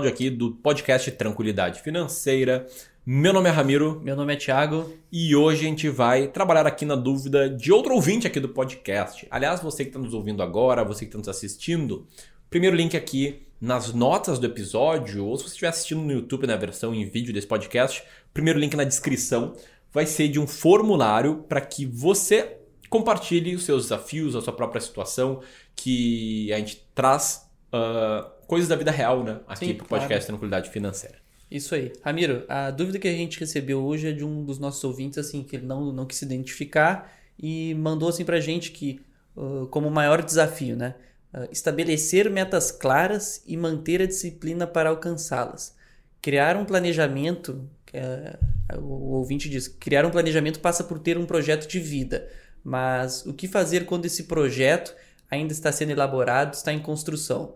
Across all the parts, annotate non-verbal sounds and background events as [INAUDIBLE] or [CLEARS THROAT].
aqui do podcast Tranquilidade Financeira. Meu nome é Ramiro. Meu nome é Thiago. E hoje a gente vai trabalhar aqui na dúvida de outro ouvinte aqui do podcast. Aliás, você que está nos ouvindo agora, você que está nos assistindo, primeiro link aqui nas notas do episódio, ou se você estiver assistindo no YouTube na versão em vídeo desse podcast, primeiro link na descrição vai ser de um formulário para que você compartilhe os seus desafios, a sua própria situação, que a gente traz uh, coisas da vida real, né? Aqui para o podcast claro. Tranquilidade Financeira. Isso aí. Ramiro, a dúvida que a gente recebeu hoje é de um dos nossos ouvintes, assim, que ele não, não quis se identificar e mandou assim pra gente que, uh, como maior desafio, né? Uh, estabelecer metas claras e manter a disciplina para alcançá-las. Criar um planejamento, uh, o ouvinte diz, criar um planejamento passa por ter um projeto de vida, mas o que fazer quando esse projeto ainda está sendo elaborado, está em construção?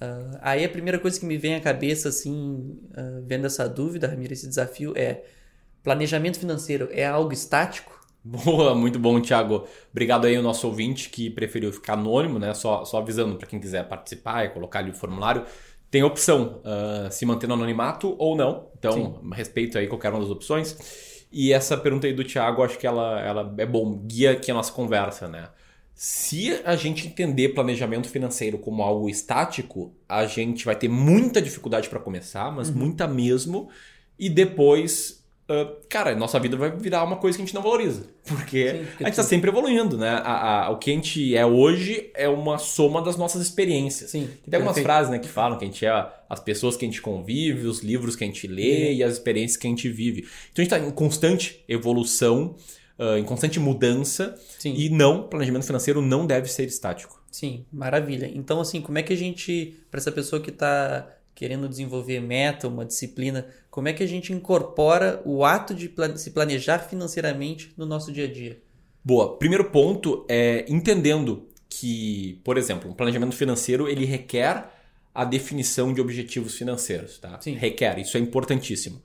Uh, aí a primeira coisa que me vem à cabeça, assim, uh, vendo essa dúvida, Ramiro, esse desafio é: planejamento financeiro é algo estático? Boa, muito bom, Thiago. Obrigado aí ao nosso ouvinte que preferiu ficar anônimo, né? Só, só avisando para quem quiser participar e colocar ali o formulário. Tem opção uh, se manter no anonimato ou não. Então, Sim. respeito aí qualquer uma das opções. E essa pergunta aí do Thiago, acho que ela, ela é bom, guia aqui a nossa conversa, né? Se a gente entender planejamento financeiro como algo estático, a gente vai ter muita dificuldade para começar, mas uhum. muita mesmo. E depois Uh, cara, nossa vida vai virar uma coisa que a gente não valoriza. Porque, Sim, porque a gente está sempre evoluindo, né? A, a, o que a gente é hoje é uma soma das nossas experiências. Sim, tem algumas frases né, que falam que a gente é as pessoas que a gente convive, os livros que a gente lê e as experiências que a gente vive. Então a gente está em constante evolução, uh, em constante mudança. Sim. E não, planejamento financeiro não deve ser estático. Sim, maravilha. Então, assim, como é que a gente, para essa pessoa que está querendo desenvolver meta, uma disciplina, como é que a gente incorpora o ato de se planejar financeiramente no nosso dia a dia? Boa. Primeiro ponto é entendendo que, por exemplo, um planejamento financeiro ele requer a definição de objetivos financeiros, tá? Sim. Requer, isso é importantíssimo.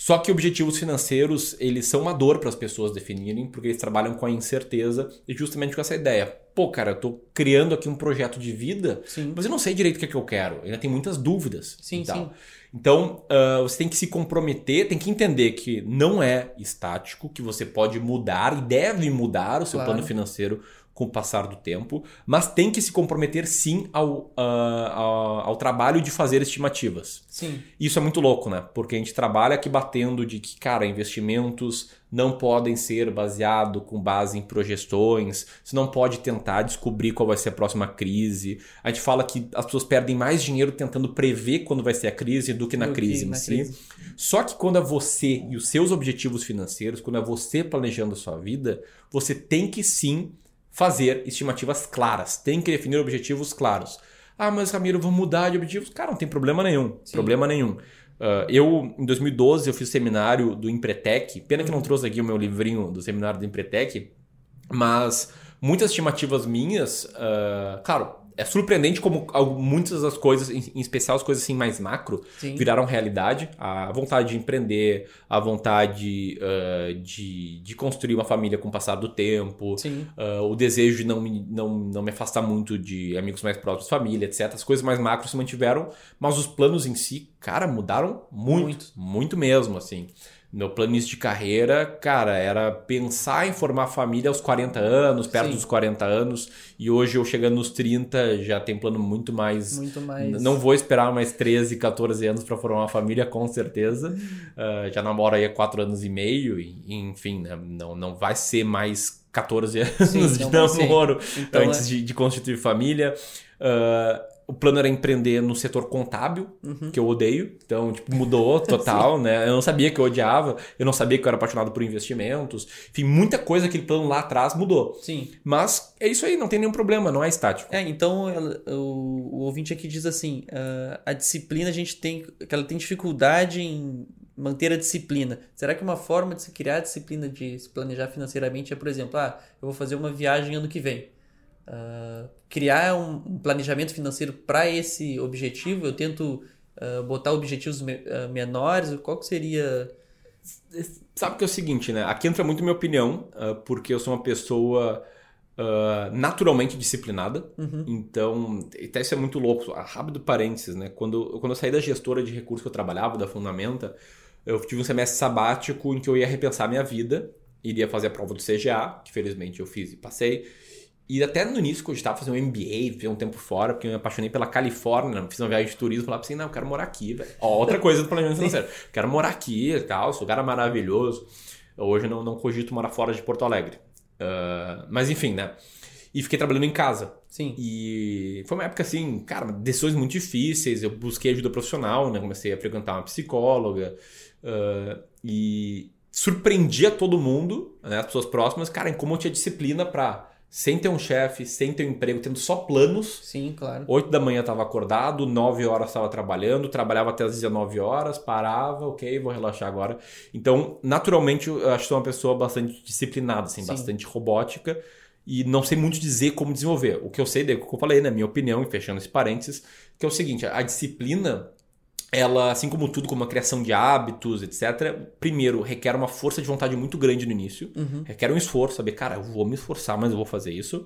Só que objetivos financeiros, eles são uma dor para as pessoas definirem, porque eles trabalham com a incerteza e justamente com essa ideia. Pô, cara, eu tô criando aqui um projeto de vida, sim. mas eu não sei direito o que, é que eu quero. Ainda tem muitas dúvidas. Sim, sim. Então, uh, você tem que se comprometer, tem que entender que não é estático, que você pode mudar e deve mudar o seu claro. plano financeiro com o passar do tempo, mas tem que se comprometer sim ao, uh, ao, ao, trabalho de fazer estimativas. Sim. Isso é muito louco, né? Porque a gente trabalha aqui batendo de que, cara, investimentos não podem ser baseados com base em projeções, você não pode tentar descobrir qual vai ser a próxima crise. A gente fala que as pessoas perdem mais dinheiro tentando prever quando vai ser a crise do que na do crise que em na si. Crise. Só que quando é você e os seus objetivos financeiros, quando é você planejando a sua vida, você tem que sim fazer estimativas claras, tem que definir objetivos claros. Ah, mas Ramiro, vou mudar de objetivos? Cara, não tem problema nenhum. Sim. Problema nenhum. Uh, eu, em 2012, eu fiz o seminário do Empretec. Pena que não trouxe aqui o meu livrinho do seminário do Empretec. Mas muitas estimativas minhas, uh, claro, é surpreendente como muitas das coisas, em especial as coisas assim mais macro, Sim. viraram realidade. A vontade de empreender, a vontade uh, de, de construir uma família com o passar do tempo, uh, o desejo de não me, não, não me afastar muito de amigos mais próximos, família, etc. As coisas mais macro se mantiveram, mas os planos em si, cara, mudaram muito, muito, muito mesmo, assim. Meu plano de carreira, cara, era pensar em formar família aos 40 anos, perto Sim. dos 40 anos. E hoje eu chegando nos 30, já tem plano muito mais. Muito mais. Não vou esperar mais 13, 14 anos para formar uma família, com certeza. Uh, já namoro aí há 4 anos e meio, e, enfim, né? não, não vai ser mais 14 [LAUGHS] anos Sim, de namoro então, antes é... de, de, constituir família. Uh, o plano era empreender no setor contábil, uhum. que eu odeio. Então, tipo, mudou [LAUGHS] total, né? Eu não sabia que eu odiava, eu não sabia que eu era apaixonado por investimentos. Enfim, muita coisa aquele plano lá atrás mudou. Sim. Mas é isso aí, não tem nenhum problema, não é estático. É, então o, o ouvinte aqui diz assim: uh, a disciplina a gente tem. que ela tem dificuldade em manter a disciplina. Será que uma forma de se criar a disciplina de se planejar financeiramente é, por exemplo, ah, eu vou fazer uma viagem ano que vem. Uh, criar um, um, planejamento financeiro para esse objetivo, eu tento uh, botar objetivos me, uh, menores, qual que seria... Sabe que é o seguinte, né? Aqui entra muito minha opinião, porque eu sou uma pessoa naturalmente disciplinada, uhum. então, até isso é muito louco, rápido parênteses, né? Quando, quando eu saí da gestora de recursos que eu trabalhava, da Fundamenta, eu tive um semestre sabático em que eu ia repensar minha vida, iria fazer a prova do CGA, que felizmente eu fiz e passei, e até no início, eu estava fazendo um MBA, fiquei um tempo fora, porque eu me apaixonei pela Califórnia, fiz uma viagem de turismo, falava assim, não, eu quero morar aqui, velho. Outra [LAUGHS] coisa do planejamento financeiro. Quero morar aqui e tal, esse lugar é maravilhoso. Hoje eu não, não cogito morar fora de Porto Alegre. Uh, mas enfim, né? E fiquei trabalhando em casa. Sim. E foi uma época assim, cara, decisões muito difíceis. Eu busquei ajuda profissional, né? Comecei a frequentar uma psicóloga. Uh, e surpreendia todo mundo, né? As pessoas próximas, cara, em como eu tinha disciplina para sem ter um chefe, sem ter um emprego, tendo só planos. Sim, claro. 8 da manhã estava acordado, 9 horas estava trabalhando, trabalhava até as 19 horas, parava, ok, vou relaxar agora. Então, naturalmente, eu acho que sou uma pessoa bastante disciplinada, assim, bastante robótica. E não sei muito dizer como desenvolver. O que eu sei, é o que eu falei, na né, minha opinião, e fechando esse parênteses, que é o seguinte: a disciplina ela, assim como tudo, como a criação de hábitos, etc., primeiro, requer uma força de vontade muito grande no início. Uhum. Requer um esforço, saber, cara, eu vou me esforçar, mas eu vou fazer isso.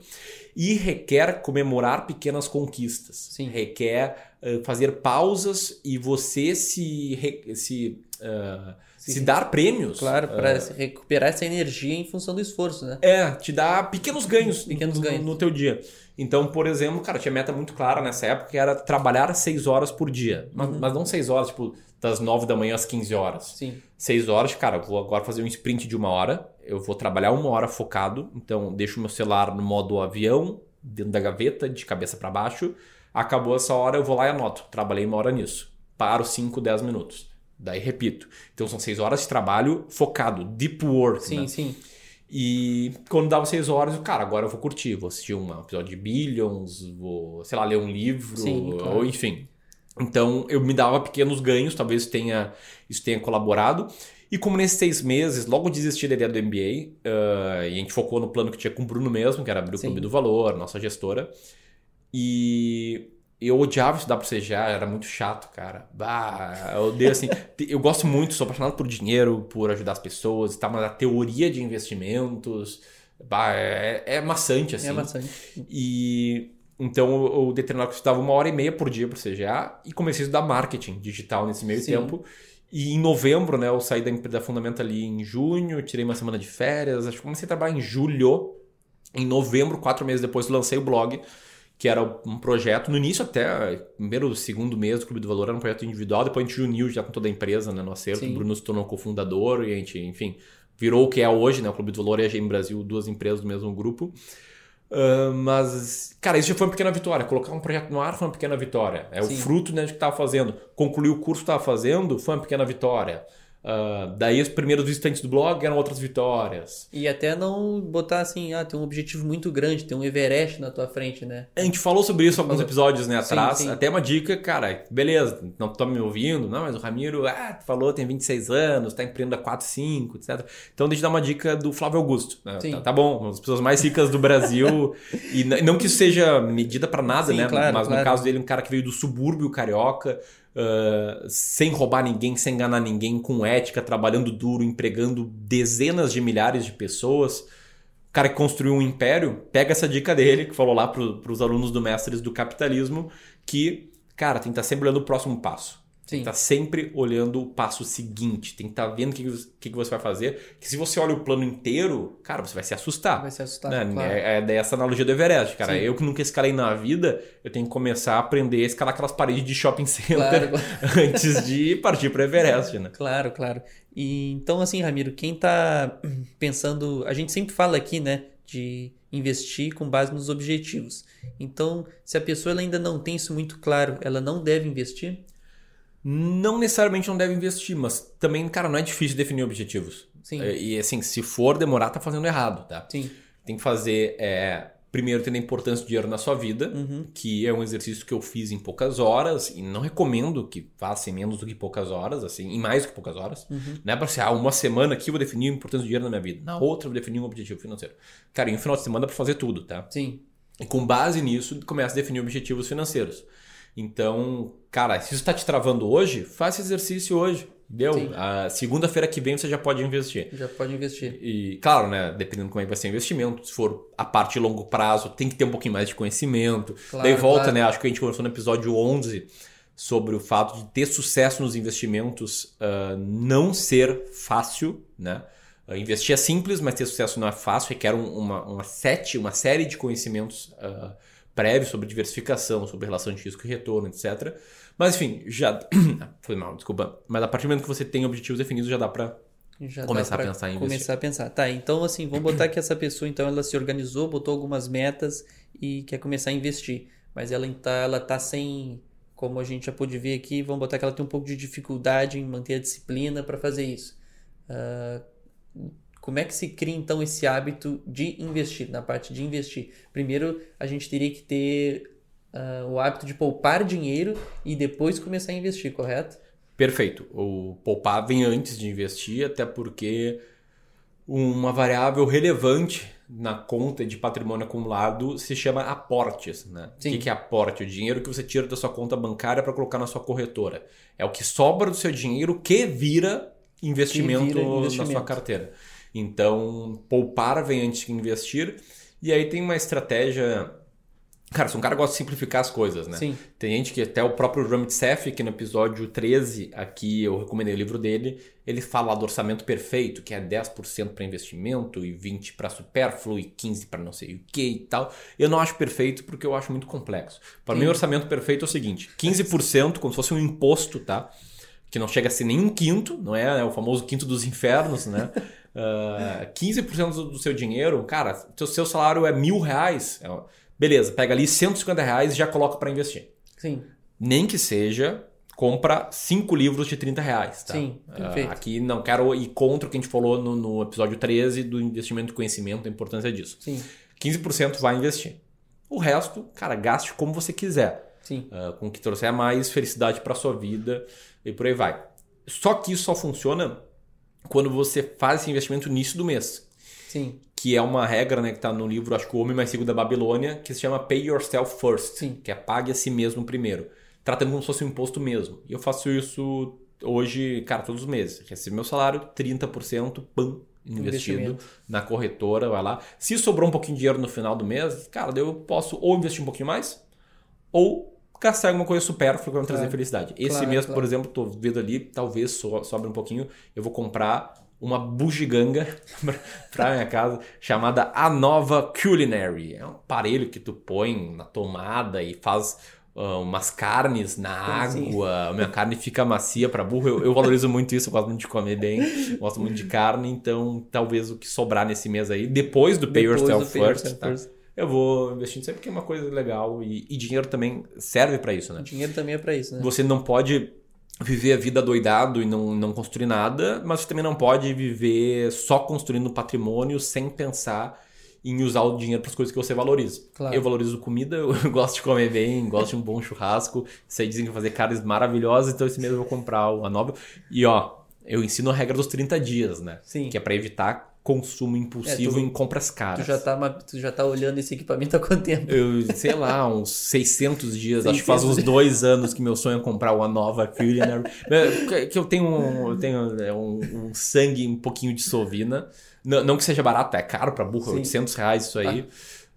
E requer comemorar pequenas conquistas. Sim. Requer uh, fazer pausas e você se, se uh, se dar prêmios. Claro, para uh, recuperar essa energia em função do esforço, né? É, te dá pequenos ganhos, pequenos no, ganhos. no teu dia. Então, por exemplo, cara, tinha meta muito clara nessa época que era trabalhar 6 horas por dia. Mas, uhum. mas não 6 horas, tipo, das 9 da manhã às 15 horas. Sim. 6 horas, cara, eu vou agora fazer um sprint de uma hora. Eu vou trabalhar uma hora focado. Então, deixo meu celular no modo avião, dentro da gaveta, de cabeça para baixo. Acabou essa hora, eu vou lá e anoto. Trabalhei uma hora nisso. Paro 5, 10 minutos. Daí repito. Então são seis horas de trabalho focado, deep work. Sim, né? sim. E quando dava seis horas, eu, cara, agora eu vou curtir, vou assistir um episódio de Billions, vou, sei lá, ler um livro, sim, claro. ou enfim. Então eu me dava pequenos ganhos, talvez tenha, isso tenha colaborado. E como nesses seis meses, logo desisti da ideia do MBA, uh, ah, e a gente focou no plano que tinha com o Bruno mesmo, que era abrir o Clube do Valor, nossa gestora. E eu odiava estudar pro CGA, era muito chato, cara. Bah, eu odeio assim. [LAUGHS] eu gosto muito, sou apaixonado por dinheiro, por ajudar as pessoas, tá? mas a teoria de investimentos bah, é, é maçante, assim. É maçante. E então eu, determinava que eu estudava uma hora e meia por dia pro CGA e comecei a estudar marketing digital nesse meio Sim. tempo. E em novembro, né, eu saí da, da Fundamenta ali em junho, tirei uma semana de férias, acho que comecei a trabalhar em julho. Em novembro, quatro meses depois, lancei o blog que era um projeto, no início até, primeiro, segundo mês do Clube do Valor era um projeto individual, depois a gente uniu já com toda a empresa, né, no acerto, o Bruno se tornou cofundador e a gente, enfim, virou o que é hoje, né, o Clube do Valor e a GM Brasil, duas empresas do mesmo grupo. Uh, mas, cara, isso já foi uma pequena vitória. Colocar um projeto no ar foi uma pequena vitória. É Sim. o fruto né, do que estava fazendo. Concluir o curso que estava fazendo foi uma pequena vitória. Uh, daí os primeiros visitantes do blog eram outras vitórias. E até não botar assim, ah, tem um objetivo muito grande, tem um Everest na tua frente, né? A gente falou sobre isso alguns episódios né, atrás. Sim, sim. Até uma dica, cara, beleza, não tô me ouvindo, não, mas o Ramiro, ah, falou, tem 26 anos, tá empreendendo há 4, 5, etc. Então deixa eu dar uma dica do Flávio Augusto. Né? Tá, tá, bom, as pessoas mais ricas do Brasil. [LAUGHS] e não que isso seja medida para nada, sim, né? Claro, mas claro. no caso dele, um cara que veio do subúrbio carioca uh, sem roubar ninguém, sem enganar ninguém, com ética, trabalhando duro, empregando dezenas de milhares de pessoas. O cara que construiu um império, pega essa dica dele, que falou lá para os alunos do Mestres do Capitalismo, que, cara, tem que estar sempre olhando o próximo passo. Tem que estar tá sempre olhando o passo seguinte, tem que estar tá vendo o que, que, que, você vai fazer. Que se você olha o plano inteiro, cara, você vai se assustar. Vai se assustar. Né? Claro. É, é dessa analogia do Everest, cara. Sim. Eu que nunca escalei na vida, eu tenho que começar a aprender a escalar aquelas paredes de shopping center claro. [LAUGHS] antes de partir para o Everest, né? Claro, claro. E então, assim, Ramiro, quem está [CLEARS THROAT] pensando. A gente sempre fala aqui, né? de investir com base nos objetivos. Então, se a pessoa ainda não tem isso muito claro, ela não deve investir? Não necessariamente não deve investir, mas também, cara, não é difícil definir objetivos. Sim. É, e assim, se for demorar, tá fazendo errado, tá? Sim. Tem que fazer, é, primeiro, tendo a importância do dinheiro na sua vida, Uhum. que é um exercício que eu fiz em poucas horas, e não recomendo que faça em menos do que poucas horas, assim, em mais do que poucas horas. Uhum. Não é pra ser, ah, uma semana aqui eu vou definir a importância do dinheiro na minha vida. Na outra eu vou definir um objetivo financeiro. Cara, em um final de semana dá pra fazer tudo, tá? Sim. E com base nisso, começa a definir objetivos financeiros. Então, cara, se isso está te travando hoje, faça exercício hoje. Sim. A segunda-feira que vem você já pode investir. Já pode investir. E, claro, né? Dependendo de como é que vai ser o investimento, se for a parte de longo prazo, tem que ter um pouquinho mais de conhecimento. Claro, Daí volta, claro. né? Acho que a gente conversou no episódio 11 sobre o fato de ter sucesso nos investimentos ah, não ser fácil, né? Ah, investir é simples, mas ter sucesso não é fácil, requer um- uma, uma, sete, uma série de conhecimentos ah, prévios sobre diversificação, sobre relação de risco e retorno, etc. Mas enfim, já. [CLEARS THROAT] Foi mal, desculpa. Mas a partir do momento que você tem objetivos definidos, já dá pra. Já dá Começar a pensar em investir. Começar a pensar. Tá, então assim, vamos botar que essa pessoa, então, ela se organizou, botou algumas metas e quer começar a investir. Mas ela tá, ela tá sem, como a gente já pôde ver aqui, vamos botar que ela tem um pouco de dificuldade em manter a disciplina para fazer isso. Ah, como é que se cria então esse hábito de investir, na parte de investir? Primeiro, a gente teria que ter ah, o hábito de poupar dinheiro e depois começar a investir, correto? Perfeito. O poupar vem antes de investir, até porque uma variável relevante na conta de patrimônio acumulado se chama aportes, né? Sim. O que que é aporte? O dinheiro que você tira da sua conta bancária para colocar na sua corretora. É o que sobra do seu dinheiro que vira investimento, vira na investimento. sua carteira. Então, poupar vem antes de investir. E aí tem uma estratégia. Cara, se um cara gosta de simplificar as coisas, né? Sim. Tem gente que até o próprio Ramit Seff, que no episódio 13, aqui eu recomendei o livro dele, ele fala lá do orçamento perfeito, que é 10% para investimento e 20% para supérfluo e 15% para não sei o que e tal. Eu não acho perfeito porque eu acho muito complexo. Para mim, o orçamento perfeito é o seguinte: 15%, como se fosse um imposto, tá? Que não chega a ser nem um quinto, não é? É o famoso quinto dos infernos, né? [LAUGHS] Ah, 15% do do seu dinheiro, cara, se o seu salário é mil reais, é- beleza, pega ali 150 reais e já coloca para investir Sim. nem que seja compra cinco livros de 30 reais. Tá? Sim, Ah, perfeito. aqui não quero ir contra o que a gente falou no, no episódio 13 do investimento de conhecimento, a importância disso. Sim. 15% vai investir. O resto, cara, gaste como você quiser. Sim. ah, com o que trouxer mais felicidade para sua vida e por aí vai. Só que isso só funciona quando você faz esse investimento no início do mês Sim. que é uma regra né, que está no livro, acho que O Homem Mais Rico da Babilônia, que se chama Pay Yourself First, Sim. que é pague a si mesmo primeiro. Tratando como se fosse um imposto mesmo. E eu faço isso hoje, cara, todos os meses. Recebo meu salário, 30%, pam, investido na corretora, vai lá. Se sobrou um pouquinho de dinheiro no final do mês, cara, daí eu posso ou investir um pouquinho mais, ou gastar alguma coisa supérflua que vai me trazer Claro. felicidade. Esse Claro, mês, claro. por exemplo, tô vendo ali, talvez so- sobre um pouquinho, eu vou comprar uma bugiganga [LAUGHS] pra minha casa chamada A Nova Culinary. É um aparelho que tu põe na tomada e faz ah, umas carnes na água. Minha carne fica macia pra burro. Eu, eu valorizo muito isso, eu gosto muito de comer bem, gosto muito de carne, então talvez o que sobrar nesse mês aí, depois do Pay Depois do Yourself Pay First, Yourself tá? First. Eu vou investindo sempre porque é uma coisa legal e, e dinheiro também serve pra isso, né? O dinheiro também é para isso, né? Você não pode viver a vida doidado e não, não construir nada, mas você também não pode viver só construindo patrimônio sem pensar em usar o dinheiro para as coisas que você valoriza. Claro. Eu valorizo comida, [LAUGHS] eu gosto de comer bem, gosto de um bom churrasco. Sei dizem que vou fazer carnes maravilhosas, então esse mês eu vou comprar uma nova. E ó, eu ensino a regra dos 30 dias, né? Sim. Que é para evitar consumo impulsivo É, tu- em compras caras. Tu já, tá, tu já tá olhando esse equipamento há quanto tempo? Eu, sei lá, uns 600 dias. Acho que faz 600 uns dois anos que meu sonho é comprar uma nova Culinary. Que eu tenho, um, eu tenho é, um, um sangue um pouquinho de sovina. Não, não que seja barato, é caro pra burro, Sim. Ah. 800 reais isso aí.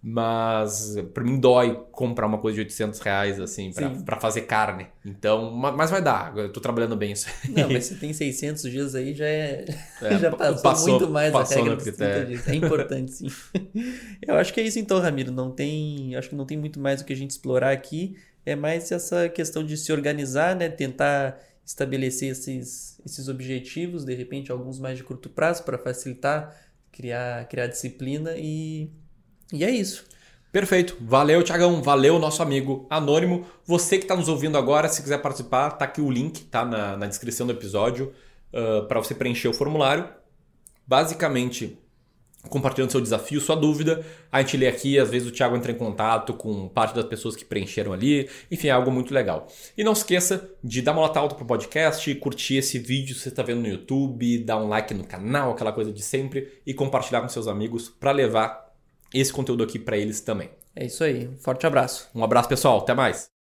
Mas pra mim dói comprar uma coisa de 800 reais, assim, pra fazer carne. Então, ma- mas vai dar, eu tô trabalhando bem isso aí. Não, mas [LAUGHS] se tem 600 dias aí, já é. [LAUGHS] É, já pa- passou, passou- muito mais passou a regra no dos critério. 30 dias. É importante, sim. [LAUGHS] Eu acho que é isso então, Ramiro. Não tem. Acho que não tem muito mais o que a gente explorar aqui. É mais essa questão de se organizar, né? Tentar estabelecer esses, esses objetivos, de repente, alguns mais de curto prazo, para facilitar, criar, criar disciplina e E é isso. Perfeito. Valeu, Tiagão. Valeu, nosso amigo anônimo. Você que está nos ouvindo agora, se quiser participar, tá aqui o link, tá na, na descrição do episódio, uh, para você preencher o formulário. Basicamente, compartilhando seu desafio, sua dúvida. A gente lê aqui, às vezes o Thiago entra em contato com parte das pessoas que preencheram ali. Enfim, é algo muito legal. E não esqueça de dar uma nota alta pro podcast, curtir esse vídeo se você está vendo no YouTube, dar um like no canal, aquela coisa de sempre, e compartilhar com seus amigos para levar esse conteúdo aqui para eles também. É isso aí. Um forte abraço. Um abraço, pessoal. Até mais.